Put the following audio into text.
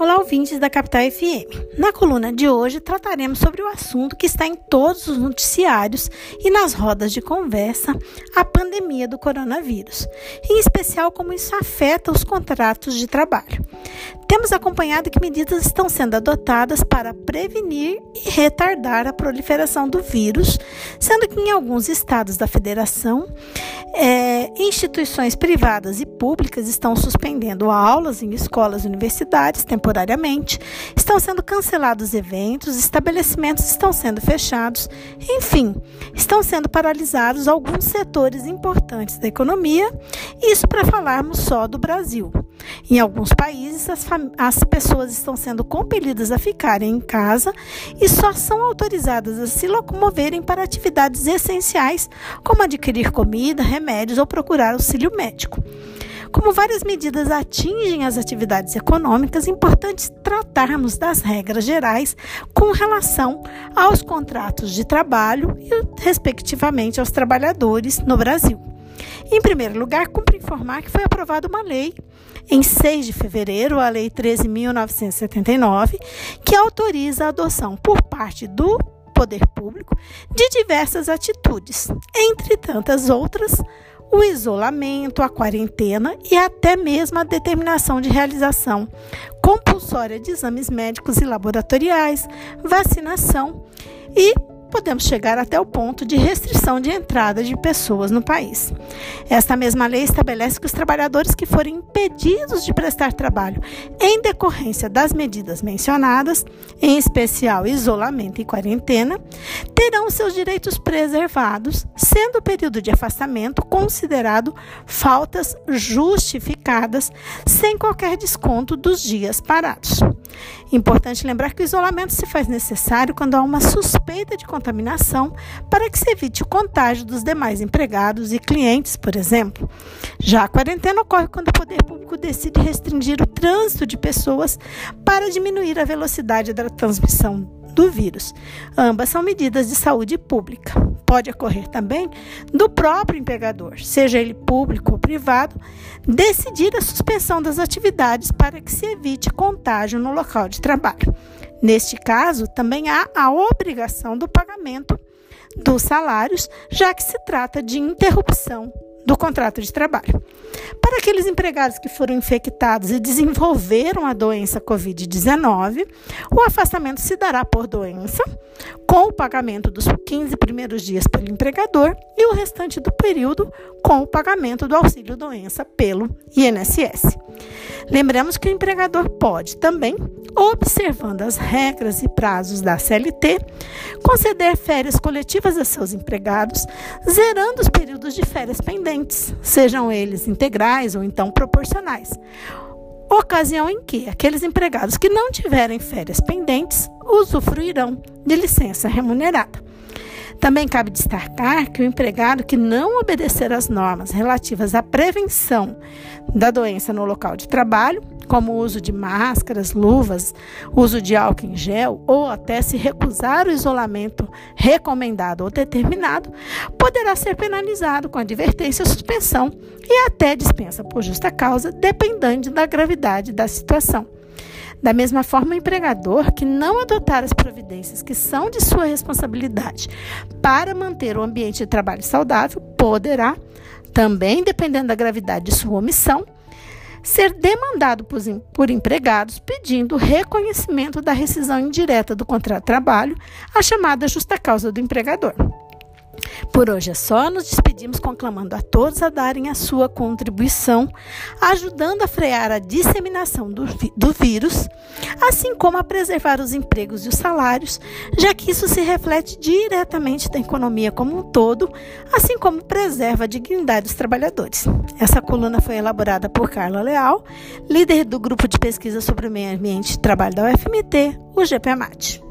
Olá, ouvintes da Capital FM. Na coluna de hoje trataremos sobre o assunto que está em todos os noticiários e nas rodas de conversa, a pandemia do coronavírus, em especial como isso afeta os contratos de trabalho. Temos acompanhado que medidas estão sendo adotadas para prevenir e retardar a proliferação do vírus, sendo que em alguns estados da federação, é, instituições privadas e públicas estão suspendendo aulas em escolas e universidades temporariamente, estão sendo cancelados eventos, estabelecimentos estão sendo fechados, enfim, estão sendo paralisados alguns setores importantes da economia, isso para falarmos só do Brasil. Em alguns países, as, as pessoas estão sendo compelidas a ficarem em casa e só são autorizadas a se locomoverem para atividades essenciais, como adquirir comida, remédios ou procurar auxílio médico. Como várias medidas atingem as atividades econômicas, é importante tratarmos das regras gerais com relação aos contratos de trabalho e, respectivamente, aos trabalhadores no Brasil. Em primeiro lugar, cumpre informar que foi aprovada uma lei em 6 de fevereiro, a Lei 13.979, que autoriza a adoção por parte do poder público de diversas atitudes, entre tantas outras, o isolamento, a quarentena e até mesmo a determinação de realização compulsória de exames médicos e laboratoriais, vacinação e podemos chegar até o ponto de restrição de entrada de pessoas no país. Esta mesma lei estabelece que os trabalhadores que forem impedidos de prestar trabalho em decorrência das medidas mencionadas, em especial isolamento e quarentena, terão seus direitos preservados, sendo o período de afastamento considerado faltas justificadas, sem qualquer desconto dos dias parados. Importante lembrar que o isolamento se faz necessário quando há uma suspeita de contaminação para que se evite o contágio dos demais empregados e clientes, por exemplo. Já a quarentena ocorre quando o poder público decide restringir o trânsito de pessoas para diminuir a velocidade da transmissão do vírus. Ambas são medidas de saúde pública. Pode ocorrer também do próprio empregador, seja ele público ou privado, decidir a suspensão das atividades para que se evite contágio no local de trabalho. Neste caso, também há a obrigação do pagamento dos salários, já que se trata de interrupção do contrato de trabalho. Para aqueles empregados que foram infectados e desenvolveram a doença Covid-19, o afastamento se dará por doença, com o pagamento dos 15 primeiros dias pelo empregador e o restante do período com o pagamento do auxílio doença pelo INSS. Lembramos que o empregador pode também, observando as regras e prazos da CLT, conceder férias coletivas a seus empregados, zerando os períodos de férias pendentes, sejam eles integrais ou então proporcionais. Ocasião em que aqueles empregados que não tiverem férias pendentes usufruirão de licença remunerada. Também cabe destacar que o empregado que não obedecer às normas relativas à prevenção da doença no local de trabalho, como o uso de máscaras, luvas, uso de álcool em gel ou até se recusar o isolamento recomendado ou determinado, poderá ser penalizado com advertência, suspensão e até dispensa por justa causa, dependendo da gravidade da situação. Da mesma forma, o empregador que não adotar as providências que são de sua responsabilidade para manter o ambiente de trabalho saudável poderá, também dependendo da gravidade de sua omissão, ser demandado por, empregados pedindo reconhecimento da rescisão indireta do contrato de trabalho, a chamada justa causa do empregador. Por hoje é só, nos despedimos conclamando a todos a darem a sua contribuição, ajudando a frear a disseminação do, do vírus, assim como a preservar os empregos e os salários, já que isso se reflete diretamente da economia como um todo, assim como preserva a dignidade dos trabalhadores. Essa coluna foi elaborada por Carla Leal, líder do grupo de pesquisa sobre o meio ambiente e trabalho da UFMT, o GPMAT.